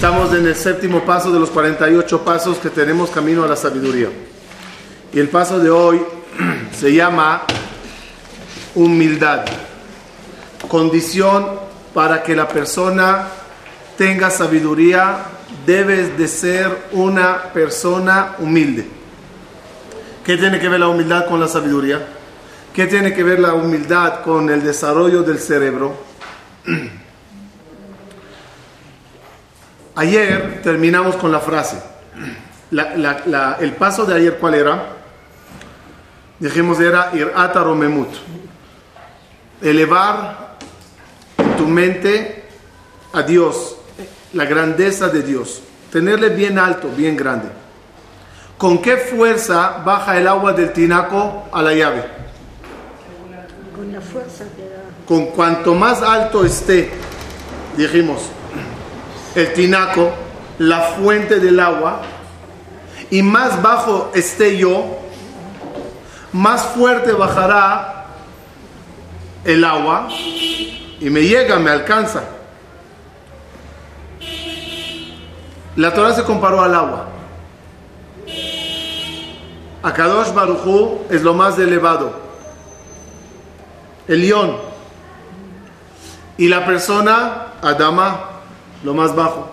Estamos en el séptimo paso de los 48 pasos que tenemos camino a la sabiduría. Y el paso de hoy se llama humildad. Condición para que la persona tenga sabiduría, debes de ser una persona humilde. ¿Qué tiene que ver la humildad con la sabiduría? ¿Qué tiene que ver la humildad con el desarrollo del cerebro? Ayer terminamos con la frase. el paso de ayer, ¿cuál era? Dijimos era irata romemut. Elevar tu mente a Dios, la grandeza de Dios. Tenerle bien alto, bien grande. ¿Con qué fuerza baja el agua del tinaco a la llave? Con la fuerza que da. Con cuanto más alto esté, dijimos, el tinaco, la fuente del agua, y más bajo esté yo, más fuerte bajará el agua y me llega, me alcanza. La Torah se comparó al agua. Akadosh Baruchu es lo más elevado, el león. Y la persona, Adama, lo más bajo.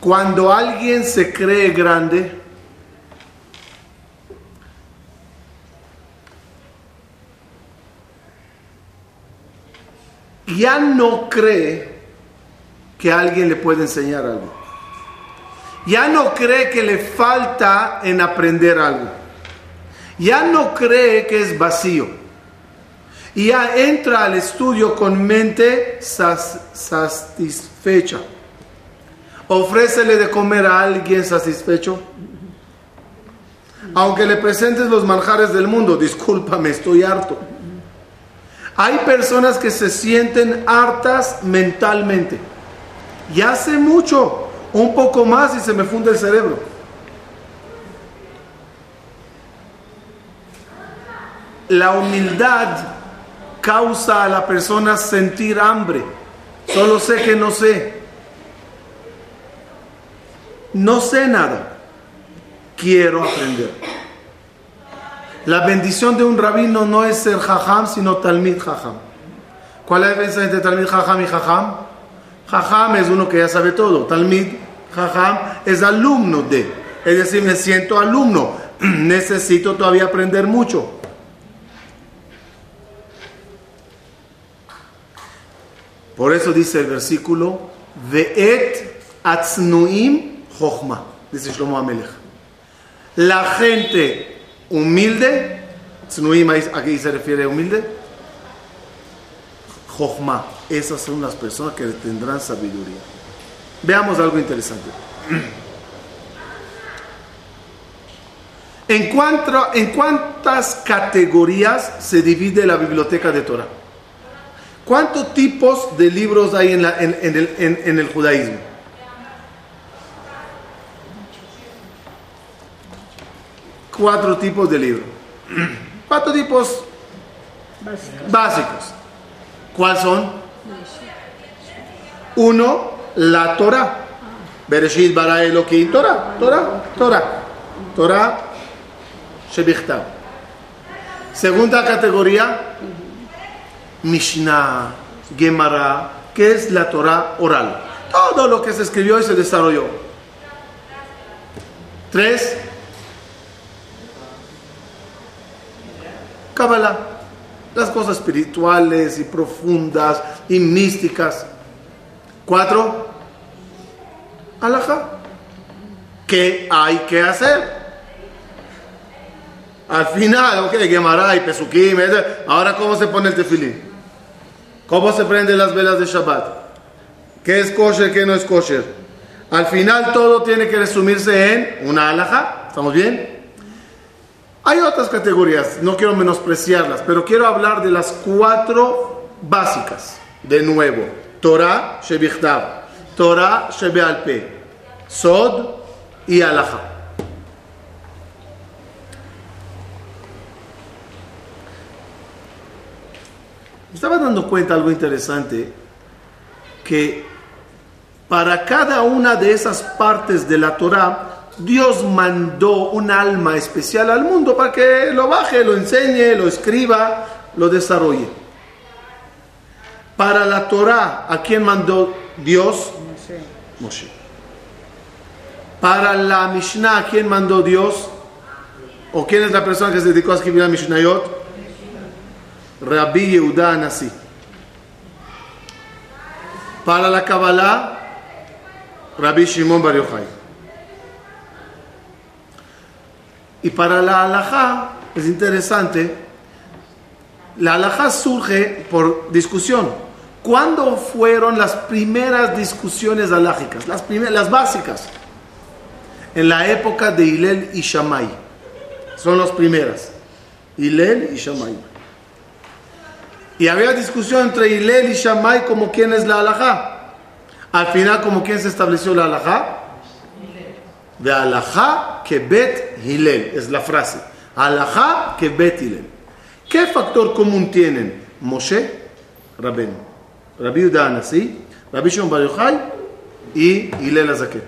Cuando alguien se cree grande, ya no cree que alguien le puede enseñar algo. Ya no cree que le falta en aprender algo. Ya no cree que es vacío. Y ya entra al estudio con mente satisfecha. Ofrécele de comer a alguien satisfecho. Aunque le presentes los manjares del mundo, discúlpame, estoy harto. Hay personas que se sienten hartas mentalmente. Y hace mucho, un poco más y se me funde el cerebro. La humildad causa a la persona sentir hambre. Solo sé que no sé. No sé nada. Quiero aprender. La bendición de un rabino no es ser jajam, sino talmid jajam. ¿Cuál es la diferencia entre talmid jajam y jajam? Jajam es uno que ya sabe todo. Talmid jajam es alumno de. Es decir, me siento alumno. Necesito todavía aprender mucho. Por eso dice el versículo, Ve'et atznuim chochma, dice Shlomo Amelech. La gente humilde, tznuim, aquí se refiere a humilde, chochma, esas son las personas que tendrán sabiduría. Veamos algo interesante. ¿En, ¿En cuántas categorías se divide la biblioteca de Torah? ¿Cuántos tipos de libros hay en, la, en, en, el, en, el, judaísmo? Cuatro tipos de libros. Cuatro tipos Básicos. básicos. ¿Cuáles son? Uno, la Torah. Bereshit bara Elohim, Torah, Torah, Torah. Torah, Shebichtav. Segunda categoría, Mishnah, Gemara, que es la Torah oral. Todo lo que se escribió y se desarrolló. Tres, Kabbalah, las cosas espirituales y profundas y místicas. Cuatro, Alajá, ¿qué hay que hacer? Al final, ok, Gemara y Pesukim, ahora ¿cómo se pone el tefilín? ¿Cómo se prenden las velas de Shabbat? ¿Qué es kosher, qué no es kosher? Al final todo tiene que resumirse en una alhaja. ¿Estamos bien? Hay otras categorías, no quiero menospreciarlas, pero quiero hablar de las cuatro básicas. De nuevo, Torah, Shebichtav, Torah, Shebealpe, Sod y alhaja. Me estaba dando cuenta algo interesante. que para cada una de esas partes de la Torah, Dios mandó un alma especial al mundo para que lo baje, lo enseñe, lo escriba, lo desarrolle. Para la Torah, ¿a quién mandó Dios? Moshe. Moshe. Para la Mishnah, ¿a quién mandó Dios? ¿O quién es la persona que se dedicó a escribir la Mishnayot? Rabbi Yehuda Anasi. Para la Kabbalah, Rabbi Shimon Bar Yochai. Y para la halajá, es interesante, la halajá surge por discusión. ¿Cuándo fueron las primeras discusiones halágicas? Las, primeras, las básicas. En la época de Hillel y Shammai. Son las primeras. Hillel y Shammai. Y había discusión entre Hillel y Shammai como quién es la halajá. Al final, como quién se estableció la halajá. De halajá que bet Hillel. Es la frase. Halajá que bet Hillel. ¿Qué factor común tienen? Moshe, Rabenu. Rabbi Anasi, Rabbi Shimon Bar Yochai y Azaken.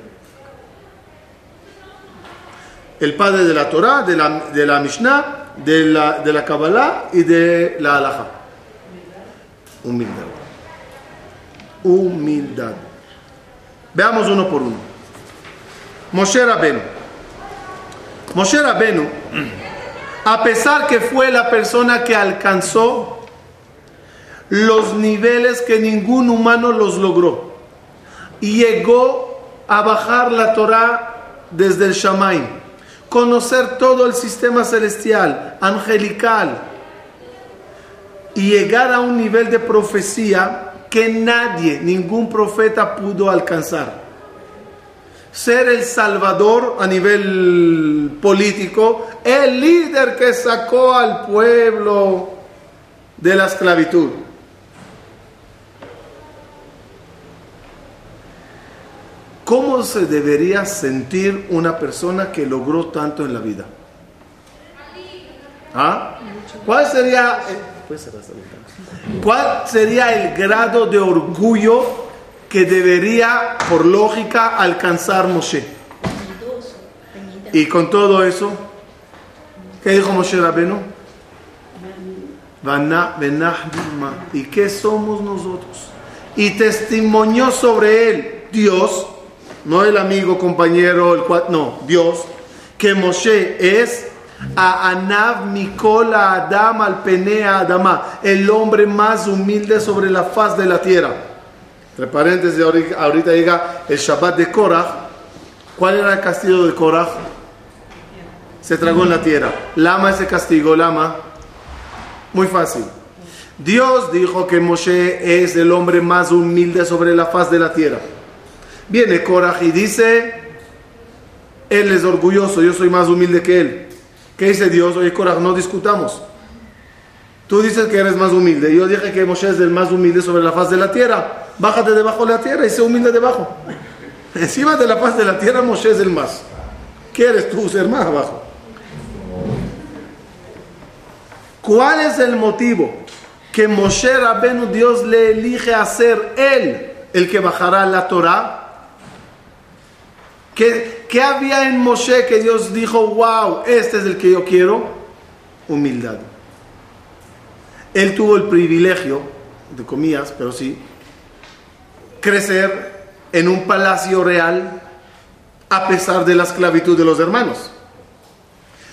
El padre de la Torah, de la, de la Mishnah, de la, de la Kabbalah y de la Halajá. Humildad. Humildad. Veamos uno por uno. Moshe Rabenu. Moshe Rabenu, a pesar que fue la persona que alcanzó los niveles que ningún humano los logró. Llegó a bajar la Torah desde el Shamay, conocer todo el sistema celestial, angelical, y llegar a un nivel de profecía que nadie, ningún profeta pudo alcanzar. Ser el salvador a nivel político, el líder que sacó al pueblo de la esclavitud. ¿Cómo se debería sentir una persona que logró tanto en la vida? ¿Ah? ¿Cuál sería, ¿Cuál sería el grado de orgullo que debería, por lógica, alcanzar Moshe? Y con todo eso, ¿qué dijo Moshe Rabenu? ¿Y qué somos nosotros? Y testimonió sobre él Dios no el amigo, compañero, el cual, no, Dios, que Moshe es a Anav Mikola Adam al Penea Adama, el hombre más humilde sobre la faz de la tierra. Entre paréntesis, ahorita llega el Shabbat de Korah. ¿Cuál era el castigo de Korah? Se tragó en la tierra. Lama ese castigo, lama. Muy fácil. Dios dijo que Moshe es el hombre más humilde sobre la faz de la tierra. Viene Korah y dice, él es orgulloso, yo soy más humilde que él. ¿Qué dice Dios? Oye, Korah, no discutamos. Tú dices que eres más humilde. Yo dije que Moshe es el más humilde sobre la faz de la tierra. Bájate debajo de la tierra y sé humilde debajo. Encima de la faz de la tierra, Moshe es el más. ¿Quieres tú ser más abajo? ¿Cuál es el motivo que Moshe Rabenu Dios le elige a ser él el que bajará la Torah? ¿Qué, había en Moshe que Dios dijo, wow, este es el que yo quiero? Humildad. Él tuvo el privilegio, de comillas, pero sí, crecer en un palacio real a pesar de la esclavitud de los hermanos.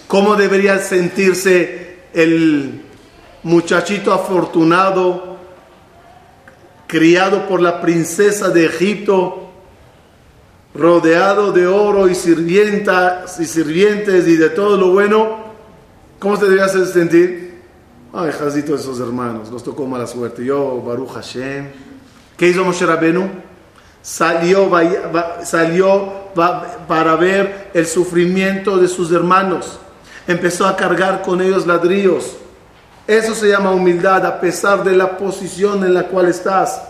¿Cómo debería sentirse el muchachito afortunado, criado por la princesa de Egipto, rodeado de oro y sirvientas y sirvientes y de todo lo bueno, ¿cómo se debería sentir? Ay, jazito esos hermanos, los tocó mala suerte. Yo, Baruch Hashem. ¿Qué hizo Moshe Rabenu? Salió para ver el sufrimiento de sus hermanos. Empezó a cargar con ellos ladrillos. Eso se llama humildad a pesar de la posición en la cual estás.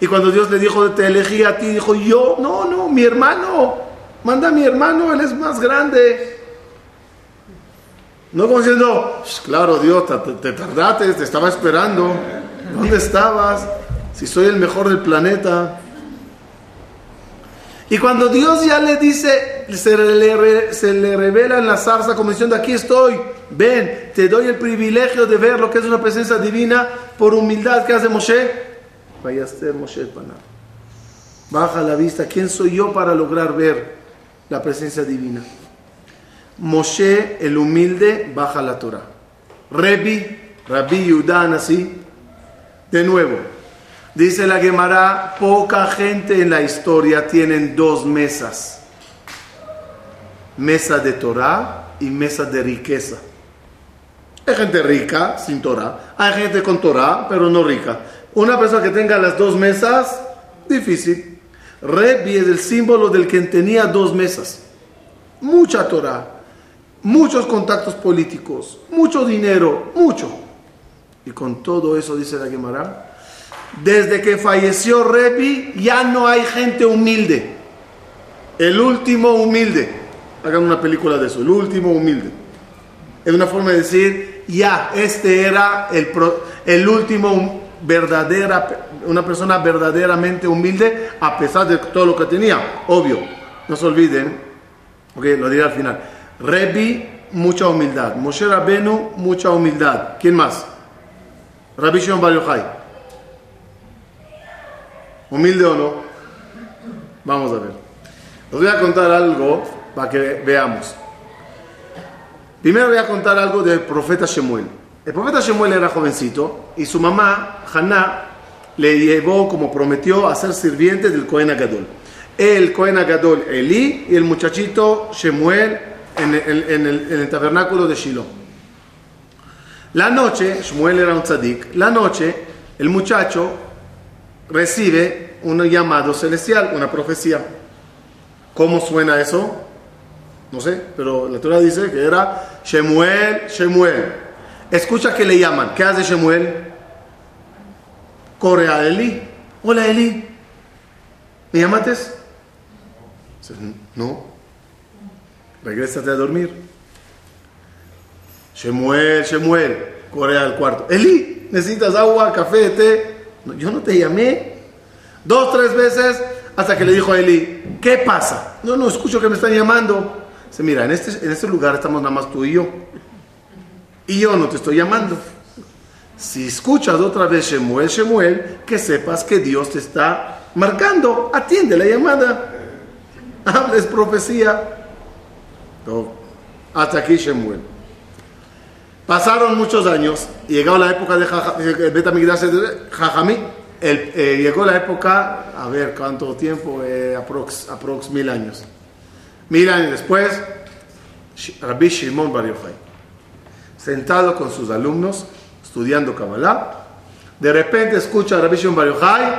Y cuando Dios le dijo, te elegí a ti, dijo, yo, no, no, mi hermano, manda a mi hermano, él es más grande. No como diciendo, claro, Dios, te, tardaste, te estaba esperando. ¿Dónde estabas? Si soy el mejor del planeta. Y cuando Dios ya le dice, se le, se le revela en la zarza como diciendo, aquí estoy, ven, te doy el privilegio de ver lo que es una presencia divina por humildad que hace Moshe. Moshe. Baja la vista, ¿quién soy yo para lograr ver la presencia divina? Moshe, el humilde, baja la Torah. Rebi, Rabbi Yudan, así, de nuevo, dice la Gemara, poca gente en la historia tienen dos mesas. Mesa de Torah y mesa de riqueza. Hay gente rica sin Torah, hay gente con Torah, pero no rica. Una persona que tenga las dos mesas, difícil. Rebi es el símbolo del que tenía dos mesas. Mucha Torah, muchos contactos políticos, mucho dinero, mucho. Y con todo eso, dice la Gemara, desde que falleció Rebi ya no hay gente humilde. El último humilde. Hagan una película de eso, el último humilde. Es una forma de decir, ya, este era el, el último verdadera, una persona verdaderamente humilde a pesar de todo lo que tenía. Obvio, no se olviden, ok, lo diré al final. Rebi, mucha humildad. Moshe Rabenu, mucha humildad. ¿Quién más? Rabbi Shimon Bar Yochai. ¿Humilde o no? Vamos a ver. Les voy a contar algo para que veamos. Primero voy a contar algo del profeta Shemuel. El profeta Shemuel era jovencito y su mamá, Haná, le llevó, como prometió, a ser sirviente del Cohen Agadol. El Cohen Agadol, Elí, y el muchachito Shemuel, en el, tabernáculo de Shiloh. La noche, Shmuel era un tzadik, la noche el muchacho recibe un llamado celestial, una profecía. ¿Cómo suena eso? No sé, pero la Torah dice que era Shemuel, Shemuel. Escucha que le llaman. ¿Qué hace Shemuel? Corre a Eli. Hola Eli. ¿Me llamates? No regrésate a dormir. Shemuel, Shemuel, corre al cuarto. Eli, necesitas agua, café, té. yo no te llamé. Dos, tres veces hasta que le dijo a Eli, ¿qué pasa? No, no, escucho que me están llamando. Dice, mira, en este, en este lugar estamos nada más tú y yo. Y yo no te estoy llamando. Si escuchas otra vez Shemuel, Shemuel, que sepas que Dios te está marcando. Atiende la llamada. Hables profecía. Hasta aquí Shemuel. Pasaron muchos años llegó la época de Betamigdash Jajamí. Eh, llegó la época, a ver cuánto tiempo, eh, aprox mil años. Mil años después, Rabbi Shimon Bar Yochai, sentado con sus alumnos, estudiando Kabbalah, de repente escucha a Rabbi Shimon Bar Yochai,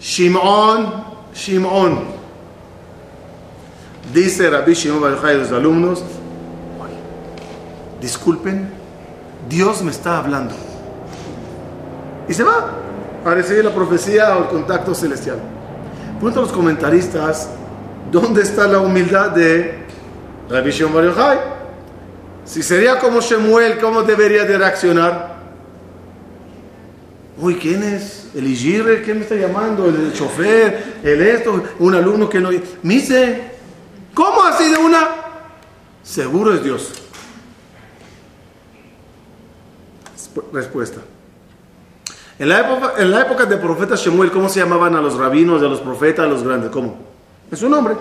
Shimon, Shimon, Dice Rabbi Shimon Bar a los alumnos, disculpen, Dios me está hablando. Y se va a recibir la profecía o el contacto celestial. Preguntan los comentaristas, ¿dónde está la humildad de Rabbi Shimon Bar Si sería como Shemuel, ¿cómo debería de reaccionar? Uy, ¿quién es? ¿El Igire? ¿Quién me está llamando? ¿El chofer? ¿El esto? ¿Un alumno que no...? Mise, ¿Cómo así de una? Seguro es Dios. Respuesta. En la, época, en la época del profeta Shemuel, ¿cómo se llamaban a los rabinos, a los profetas, a los grandes? ¿Cómo? Es su nombre.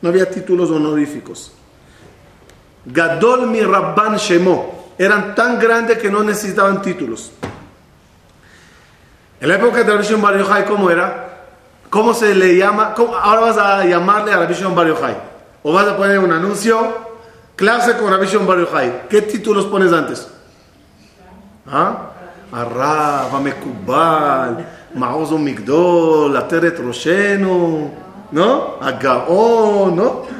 No había títulos honoríficos. Gadol mi Rabban Shemo. Eran tan grandes que no necesitaban títulos. En la época de Rabbi Shimon ¿cómo era? ¿Cómo se le llama? Ahora vas a llamarle a Rabbi Shimon Bar Yochai. O vas a poner un anuncio, clase con Rabbi Shimon Bar Yochai. ¿Qué títulos pones antes? ¿Ah? Arrab, Amekubal, Maozo Migdol, Ateret Roshenu, ¿no? Agaon, ¿no?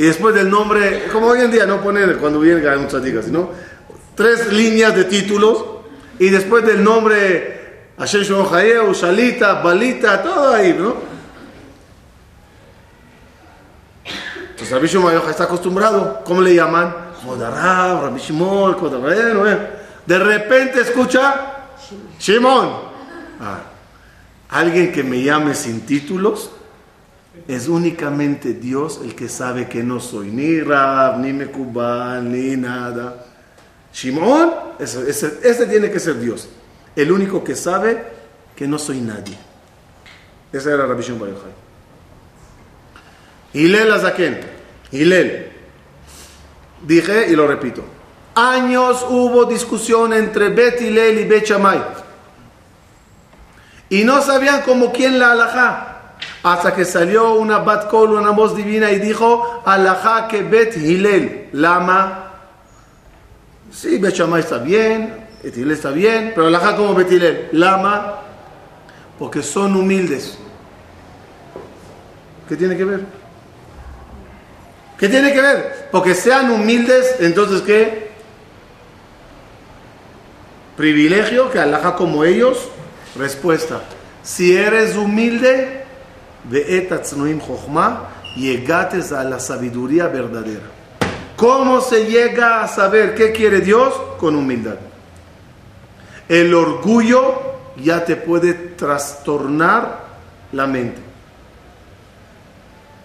Y después del nombre, como hoy en día no ponen cuando viene un tzadik, sino tres líneas de títulos y después del nombre Hashem Shimon Shalita, Balita, todo ahí, ¿no? Entonces Rabbi Shimon está acostumbrado. ¿Cómo le llaman? Jodarab, Rabbi Shimon. De repente escucha Shimon. Ah, alguien que me llame sin títulos es únicamente Dios el que sabe que no soy ni Rab, ni Mekubal, ni nada. Shimon, ese, tiene que ser Dios. El único que sabe que no soy nadie. Esa era Rabbi Shimon Bar. Hilel Azaken. Hilel. Dije y lo repito. Años hubo discusión entre Bet Hilel y Bet Shammai. Y no sabían como quién la alajá. Hasta que salió una bat kol, una voz divina, y dijo, alajá que Bet Hilel. Lama. Sí, Bet está bien, Bet está bien, pero alajá como Bet Hilel. Lama. Porque son humildes. ¿Qué tiene que ver? ¿Qué tiene que ver? Porque sean humildes, entonces ¿qué? Privilegio que alaja como ellos. Respuesta. Si eres humilde, llegates a la sabiduría verdadera. ¿Cómo se llega a saber qué quiere Dios? Con humildad. El orgullo ya te puede trastornar la mente.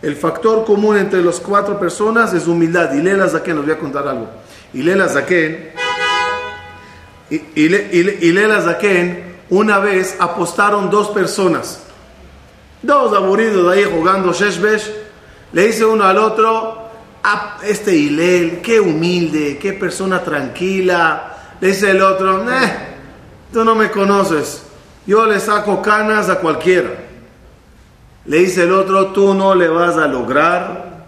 El factor común entre las cuatro personas es humildad. Y Lela Zaken, os voy a contar algo. Y Lela Zaken, y, y, Zaken, una vez apostaron dos personas. Dos aburridos ahí jugando Sheshbesh. Le dice uno al otro, ah, este Hilel, qué humilde, qué persona tranquila. Le dice el otro, eh, tú no me conoces. Yo le saco canas a cualquiera. Le dice el otro, tú no le vas a lograr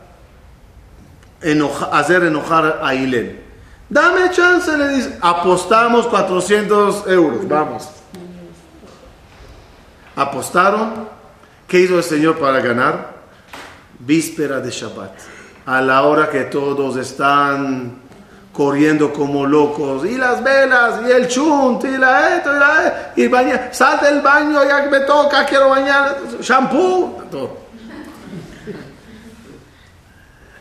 hacer enojar a Hilel. Dame chance, le dice. Apostamos 400 euros, vamos. Apostaron. ¿Qué hizo el Señor para ganar? Víspera de Shabbat. A la hora que todos están corriendo como locos, y las velas, y el chunt, y la esto, y la y bañar, sal del baño, ya me toca, quiero bañar, shampoo, todo.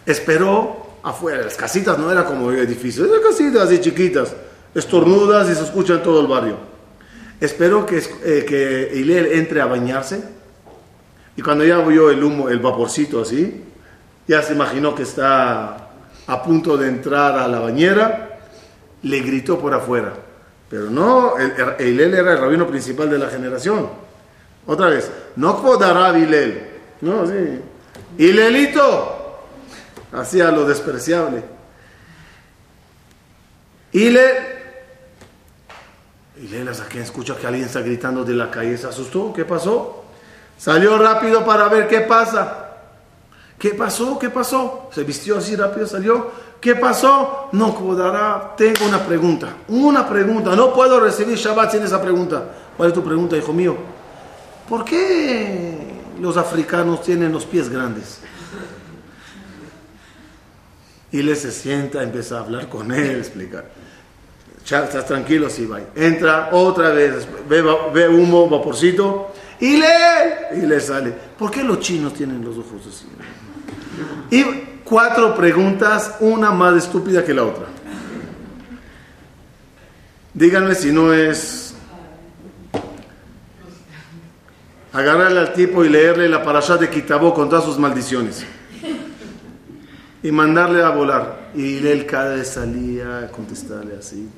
Esperó afuera, las casitas no era como edificios, eran casitas así chiquitas, estornudas y se escucha en todo el barrio. Esperó que, eh, que entre a bañarse, y cuando ya vio el humo, el vaporcito así, ya se imaginó que está a punto de entrar a la bañera, le gritó por afuera. Pero no, él era el rabino principal de la generación. Otra vez, no podará Hilel. No, sí. Hilelito hacía lo despreciable. Hilel. Hilel, ¿a quién escucha que alguien está gritando de la calle? ¿Se asustó? ¿Qué pasó? Salió rápido para ver qué pasa. ¿Qué pasó? ¿Qué pasó? Se vistió así rápido, salió. ¿Qué pasó? No dará. Tengo una pregunta. Una pregunta. No puedo recibir Shabbat sin esa pregunta. ¿Cuál es tu pregunta, hijo mío? ¿Por qué los africanos tienen los pies grandes? Y le se sienta, empieza a hablar con él, explicar. Estás tranquilo, sí, va. Entra otra vez, ve, ve humo, vaporcito, y lee. Y le sale. ¿Por qué los chinos tienen los ojos así? Y cuatro preguntas, una más estúpida que la otra. Díganme si no es agarrarle al tipo y leerle la parasha de Kitabó con todas sus maldiciones. Y mandarle a volar. Y él cada vez salía a contestarle así.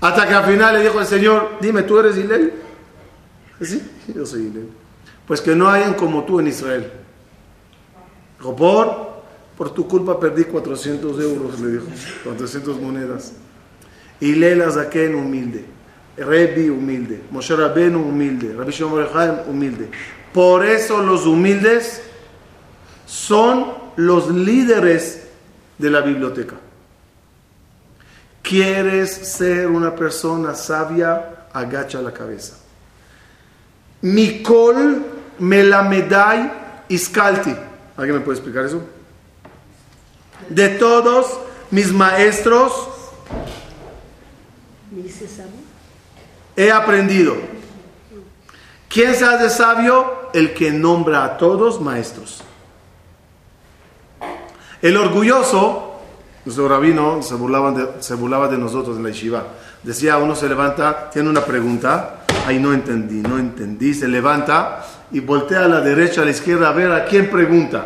Hasta que al final le dijo el Señor, dime, ¿tú eres Hilel? Hilel. Pues que no hayan como tú en Israel. por, por tu culpa perdí 400 euros, le dijo, 400 monedas. Y Lela Zaken humilde, Rebi humilde, Moshe Rabenu humilde, Rabbi Shimon humilde. Por eso los humildes son los líderes de la biblioteca. ¿Quieres ser una persona sabia? Agacha la cabeza. Mikol melamedai iskalti. ¿Alguien me puede explicar eso? De todos mis maestros he aprendido. ¿Quién se hace sabio? El que nombra a todos maestros. El orgulloso Nuestro rabino se, burlaban de, se burlaba de nosotros en la yeshiva. Decía, uno se levanta, tiene una pregunta, ay, no entendí, no entendí, se levanta y voltea a la derecha, a la izquierda, a ver a quién pregunta.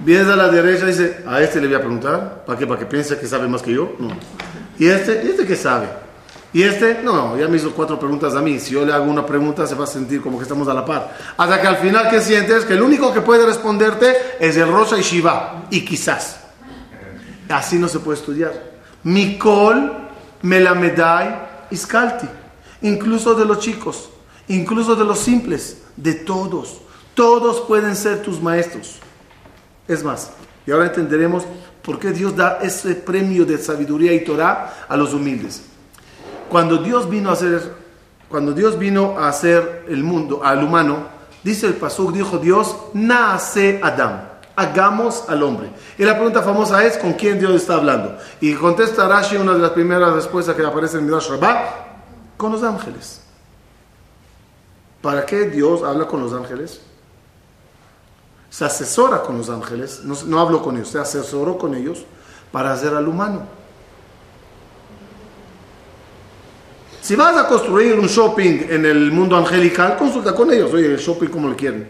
Viene a la derecha y dice, a este le voy a preguntar, ¿para qué? ¿Para que piense que sabe más que yo? No. ¿Y este? ¿Y este qué sabe? Y este, no, ya me hizo cuatro preguntas a mí. Si yo le hago una pregunta, se va a sentir como que estamos a la par. Hasta que al final, ¿qué sientes? Que el único que puede responderte es el Rosa y Shiva. Y quizás. Así no se puede estudiar. Mikol, Melamedai, Iskalti. Incluso de los chicos, incluso de los simples, de todos. Todos pueden ser tus maestros. Es más, y ahora entenderemos por qué Dios da ese premio de sabiduría y Torah a los humildes. Cuando Dios vino a hacer, cuando Dios vino a hacer el mundo, al humano, dice el Pasuk, dijo Dios, nace Adán hagamos al hombre. Y la pregunta famosa es, ¿con quién Dios está hablando? Y contesta Rashi, una de las primeras respuestas que aparece en Midrash Rabbah, con los ángeles. ¿Para qué Dios habla con los ángeles? Se asesora con los ángeles, no, no hablo con ellos, se asesoró con ellos para hacer al humano. Si vas a construir un shopping en el mundo angelical, consulta con ellos, oye, el shopping como le quieren.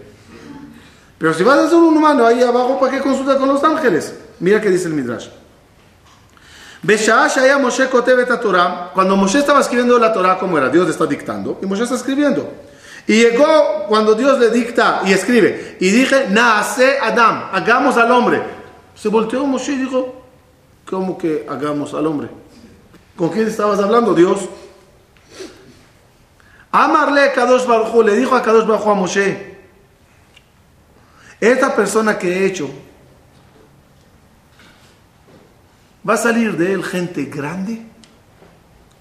Pero si vas a hacer un humano ahí abajo, ¿para qué consulta con los ángeles? Mira qué dice el Midrash. Cuando Moshe estaba escribiendo la Torah, ¿cómo era? Dios está dictando y Moshe está escribiendo. Y llegó cuando Dios le dicta y escribe. Y dije, nace Adam, hagamos al hombre. Se volteó Moshe y dijo, ¿cómo que hagamos al hombre? ¿Con quién estabas hablando, Dios? Amarle Kadosh Baruj le dijo a Kadosh Baruj a Moshe, esta persona que he hecho, va a salir de él gente grande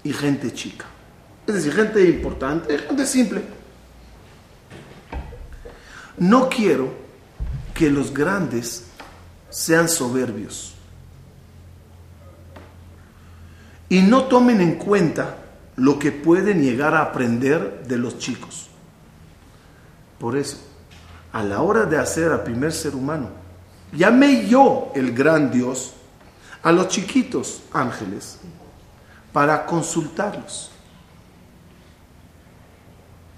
y gente chica. Es decir, gente importante, gente simple. No quiero que los grandes sean soberbios y no tomen en cuenta lo que pueden llegar a aprender de los chicos. Por eso, a la hora de hacer al primer ser humano, llamé yo el gran Dios a los chiquitos ángeles para consultarlos,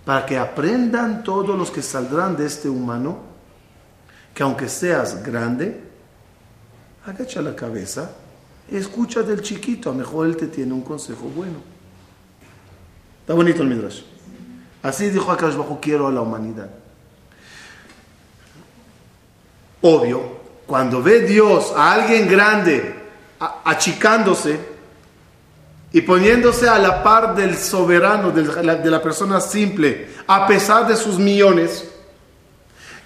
para que aprendan todos los que saldrán de este humano, que aunque seas grande, agacha la cabeza, escucha del chiquito, a lo mejor él te tiene un consejo bueno. Está bonito el Midrash. Así dijo Akash Bajo, quiero a la humanidad. Obvio, cuando ve Dios a alguien grande achicándose y poniéndose a la par del soberano, de la, persona simple, a pesar de sus millones,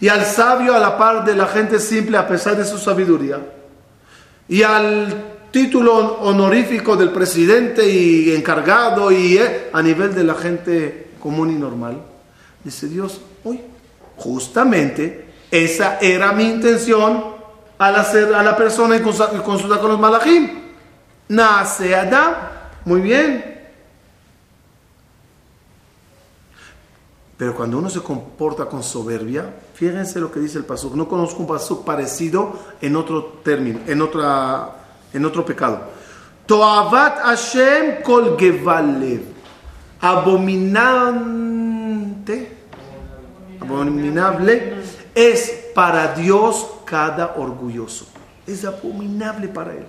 y al sabio a la par de la gente simple a pesar de su sabiduría, y al título honorífico del presidente y encargado y eh, a nivel de la gente común y normal, dice Dios, hoy justamente esa era mi intención al hacer a la persona y consultar con los malachim. Nace Adam. Muy bien. Pero cuando uno se comporta con soberbia, fíjense lo que dice el pasuk. No conozco un pasuk parecido en otro término, en otra, en otro pecado. Toavat Hashem kol gevalev. Abominante. Abominable es para Dios cada orgulloso. Es abominable para él.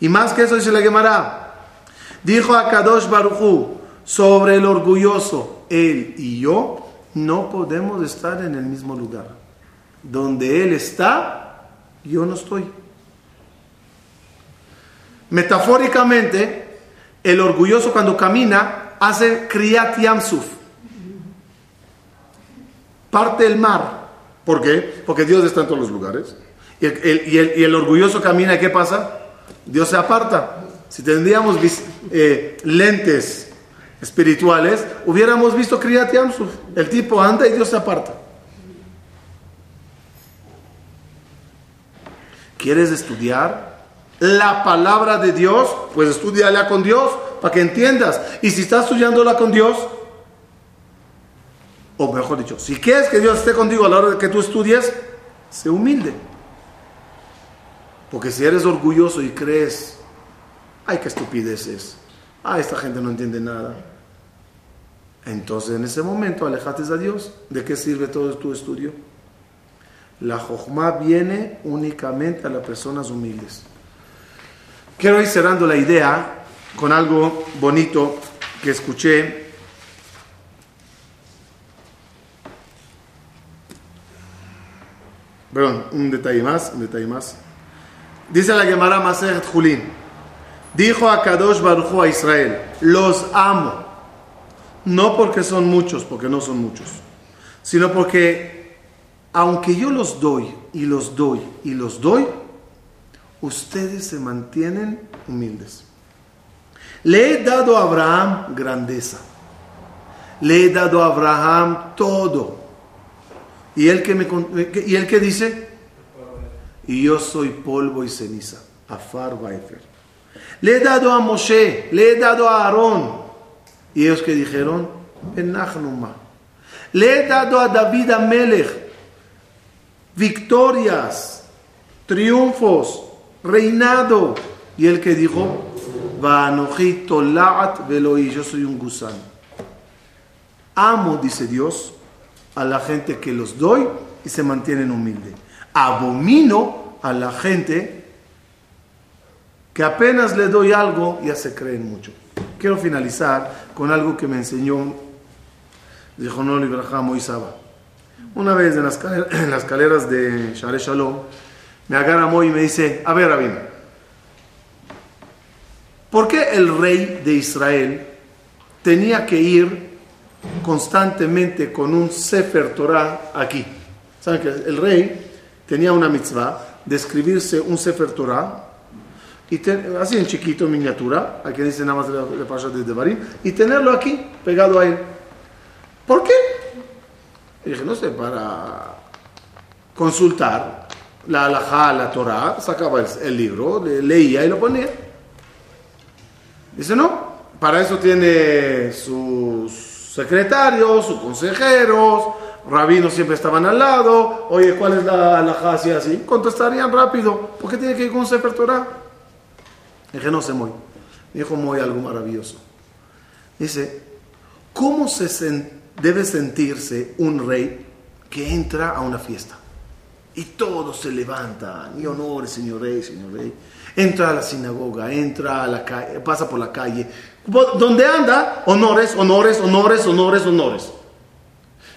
Y más que eso dice la Gemara. Dijo a Kadosh Baruchu sobre el orgulloso, él y yo no podemos estar en el mismo lugar. Donde él está, yo no estoy. Metafóricamente, el orgulloso cuando camina hace kriyat yamsuf. Parte del mar. ¿Por qué? Porque Dios está en todos los lugares. Y el, orgulloso camina y ¿qué pasa? Dios se aparta. Si tendríamos eh, lentes espirituales, hubiéramos visto Kriyat Yamsuf. El tipo anda y Dios se aparta. ¿Quieres estudiar la palabra de Dios? Pues estudiala con Dios para que entiendas. Y si estás estudiándola con Dios, o mejor dicho, si quieres que Dios esté contigo a la hora de que tú estudies, sé humilde. Porque si eres orgulloso y crees, ay, qué estupideces, ah, esta gente no entiende nada. Entonces en ese momento alejate a Dios. ¿De qué sirve todo tu estudio? La Jochma viene únicamente a las personas humildes. Quiero ir cerrando la idea con algo bonito que escuché. Perdón, un detalle más, un detalle más. Dice la Gemara Maseret Julín. Dijo a Kadosh Baruj a Israel, los amo. No porque son muchos, porque no son muchos, sino porque aunque yo los doy y los doy y los doy, ustedes se mantienen humildes. Le he dado a Abraham grandeza. Le he dado a Abraham todo. ¿Y él que, me, y él que dice? Y yo soy polvo y ceniza. Afar Baifer. Le he dado a Moshe, le he dado a Aarón. Y ellos que dijeron, Benachnuma. Le he dado a David Amelech victorias, triunfos, reinado. Y el que dijo, Laat Veloi, yo soy un gusano. Amo, dice Dios, a la gente que los doy y se mantienen humildes. Abomino a la gente que apenas le doy algo ya se creen mucho. Quiero finalizar con algo que me enseñó, dijo no Ibrahim Moisaba. Una vez en las, en escaleras de Share Shalom, me agarra Moy y me dice, a ver, Rabin, ¿por qué el rey de Israel tenía que ir constantemente con un Sefer Torah aquí? ¿Saben que el rey tenía una mitzvah de escribirse un Sefer Torah y así en chiquito, en miniatura, aquí dice nada más de Pasha de Devarim, y tenerlo aquí, pegado a él. ¿Por qué? Dije, no sé, para consultar la halajá, la Torah, sacaba el, libro, leía y lo ponía. Dice, no, para eso tiene sus secretarios, sus consejeros, rabinos siempre estaban al lado, oye, ¿cuál es la halajá así así? Contestarían rápido, ¿por qué tiene que ir con Sefer Torah? Dije, no sé, muy. Dijo muy algo maravilloso. Dice, ¿cómo se debe sentirse un rey que entra a una fiesta? Y todos se levantan, y honores, señor rey, señor rey. Entra a la sinagoga, entra a la calle, pasa por la calle. Donde anda, honores, honores, honores, honores, honores.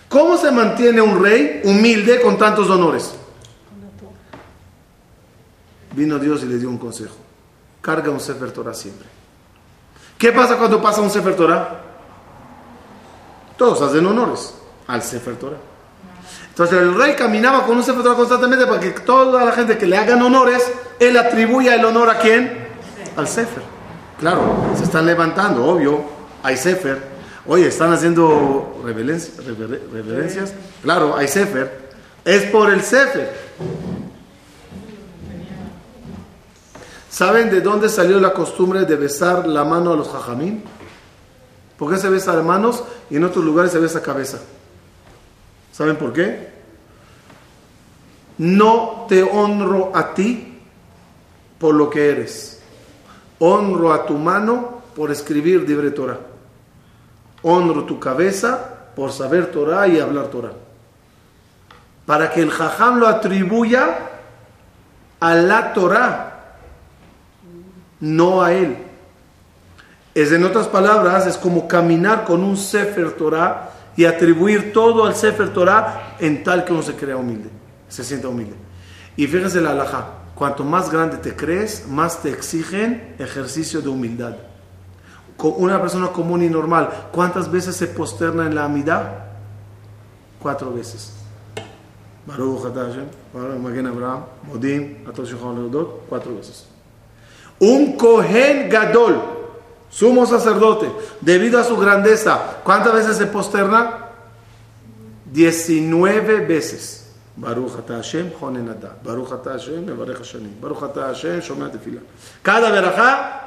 ¿Cómo se mantiene un rey humilde con tantos honores? Vino Dios y le dio un consejo carga un Sefer Torah siempre. ¿Qué pasa cuando pasa un Sefer Torah? Todos hacen honores al Sefer Torah. Entonces el rey caminaba con un Sefer Torah constantemente para que toda la gente que le hagan honores, él atribuya el honor a quién? Al Sefer. Claro, se están levantando, obvio, hay Sefer. Oye, están haciendo reverencias. Claro, hay Sefer. Es por el Sefer. ¿Saben de dónde salió la costumbre de besar la mano a los jajamín? ¿Por qué se besa de manos y en otros lugares se besa cabeza? ¿Saben por qué? No te honro a ti por lo que eres. Honro a tu mano por escribir libre Torah. Honro tu cabeza por saber Torah y hablar Torah. Para que el jajam lo atribuya a la Torah no a él. Es en otras palabras, es como caminar con un Sefer Torah y atribuir todo al Sefer Torah en tal que uno se crea humilde, se sienta humilde. Y fíjense la alhaja, cuanto más grande te crees, más te exigen ejercicio de humildad. Con una persona común y normal, ¿cuántas veces se posterna en la amidad? Cuatro veces. Baruch Baruch Abraham, cuatro veces. Un Kohen Gadol, sumo sacerdote, debido a su grandeza, ¿cuántas veces se posterna? 19 veces. Baruch ata Hashem honenada. Baruch ata Hashem mevarech hashanim. Baruch ata Hashem tefila. Cada verajá,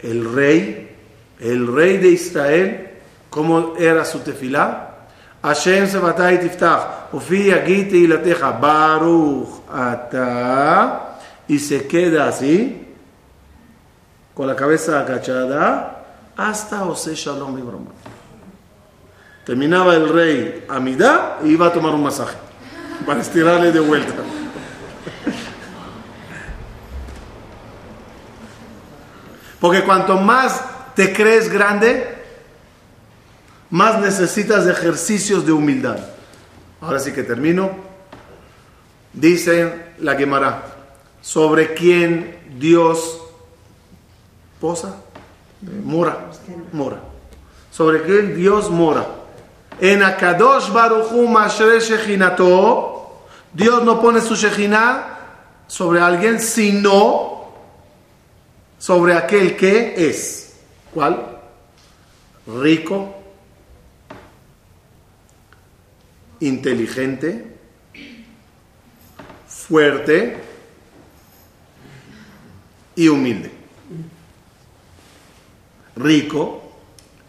el rey, el rey de Israel, ¿cómo era su tefilá? Hashem sebatay tiftach. Ufi agite y la teja. Baruch. Y se queda así. Con la cabeza agachada. Hasta Ose Shalom y Brahma. Terminaba el rey Amida y iba a tomar un masaje. Para estirarle de vuelta. Porque cuanto más te crees grande, más necesitas ejercicios de humildad. Ahora sí que termino. Dice la Gemara, sobre quién Dios posa, mora, mora. Sobre quién Dios mora. En Akadosh Baruchu Mashre Shechinato, Dios no pone su Shechina sobre alguien, sino sobre aquel que es, ¿cuál? Rico, inteligente, fuerte y humilde. Rico,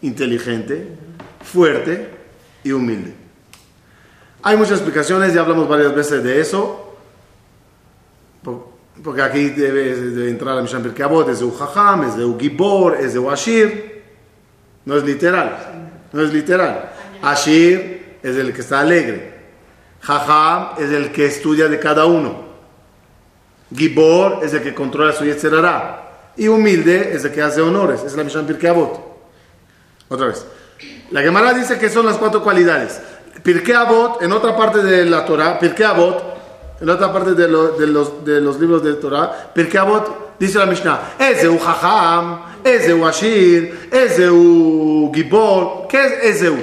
inteligente, fuerte y humilde. Hay muchas explicaciones, ya hablamos varias veces de eso. Porque aquí debe, entrar la Mishnah Pirkei Avot, es de un Jajam, es de un Gibor, es de un Ashir. No es literal. No es literal. Ashir es el que está alegre. Jajam es el que estudia de cada uno. Gibor es el que controla su yetzerara. Y humilde es el que hace honores. Es la Mishnah Pirkei Avot. Otra vez. La Gemara dice que son las cuatro cualidades. Pirkei Avot, en otra parte de la Torah, Pirkei Avot en otra parte de, de, los, de los, libros de Torah, Pirkei Avot dice la Mishnah, Ezeu Jajam, Ezeu Ashir, Ezeu Gibor, ¿qué es Ezeu?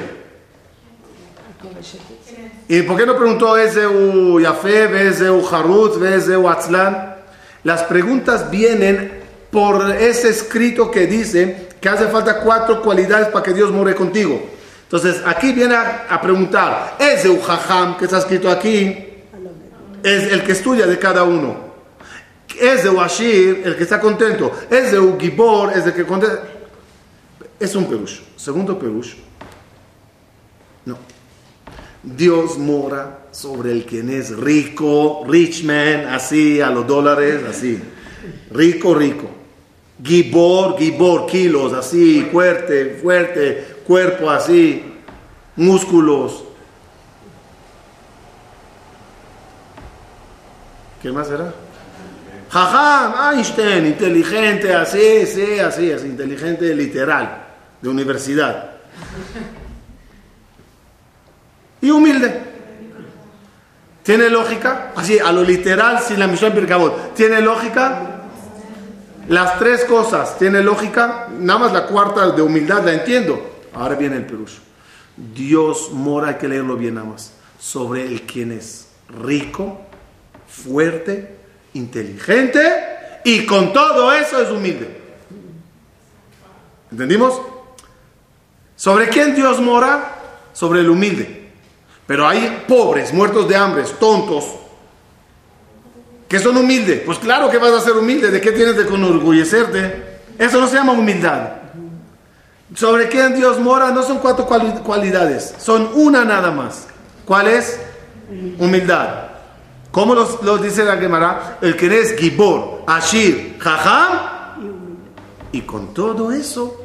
¿Y por qué no preguntó Ezeu Yafé, Ezeu Harut, Ezeu Atzlan? Las preguntas vienen por ese escrito que dice que hace falta cuatro cualidades para que Dios more contigo. Entonces, aquí viene a, preguntar, Ezeu Jajam, que está escrito aquí, es el que estudia de cada uno. Es de Washir el que está contento. Es de Ugibor, es el que contenta. Es un perush. Segundo perush. No. Dios mora sobre el quien es rico, rich man, así a los dólares, así. Rico, rico. Gibor, Gibor, kilos, así, fuerte, fuerte, cuerpo así, músculos. ¿Qué más era? Jajam, Einstein, inteligente, así, sí, así, así, inteligente literal, de universidad. Y humilde. ¿Tiene lógica? Así, a lo literal, sin la misión Pirkabot. ¿Tiene lógica? Las tres cosas, ¿tiene lógica? Nada más la cuarta de humildad la entiendo. Ahora viene el Perú. Dios mora, hay que leerlo bien nada más, sobre el quien es rico, fuerte, inteligente y con todo eso es humilde. ¿Entendimos? ¿Sobre quién Dios mora? Sobre el humilde. Pero hay pobres, muertos de hambre, tontos, que son humildes. Pues claro que vas a ser humilde. ¿De qué tienes de enorgullecerte? Eso no se llama humildad. Sobre quién Dios mora no son cuatro cualidades, son una nada más. ¿Cuál es? Humildad. ¿Cómo los, dice la Gemara? El que es Gibor, Ashir, Jajam. Y con todo eso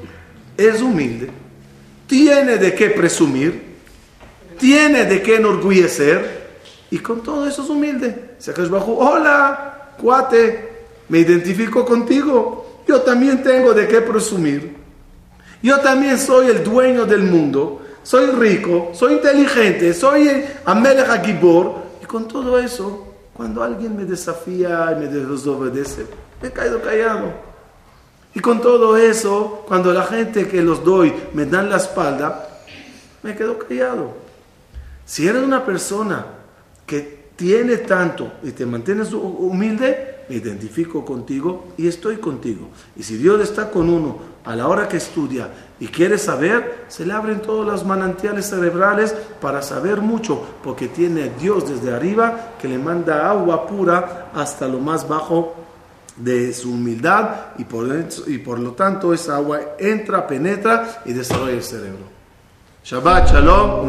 es humilde. Tiene de qué presumir. Tiene de qué enorgullecer. Y con todo eso es humilde. Hola, cuate, me identifico contigo. Yo también tengo de qué presumir. Yo también soy el dueño del mundo. Soy rico, soy inteligente, soy Amelech Gibor con todo eso, cuando alguien me desafía y me desobedece, me caído callado. Y con todo eso, cuando la gente que los doy me dan la espalda, me quedo callado. Si eres una persona que tiene tanto y te mantienes humilde, me identifico contigo y estoy contigo. Y si Dios está con uno a la hora que estudia y quiere saber, se le abren todos los manantiales cerebrales para saber mucho, porque tiene Dios desde arriba que le manda agua pura hasta lo más bajo de su humildad y por, y por lo tanto esa agua entra, penetra y desarrolla el cerebro. Shabbat, shalom,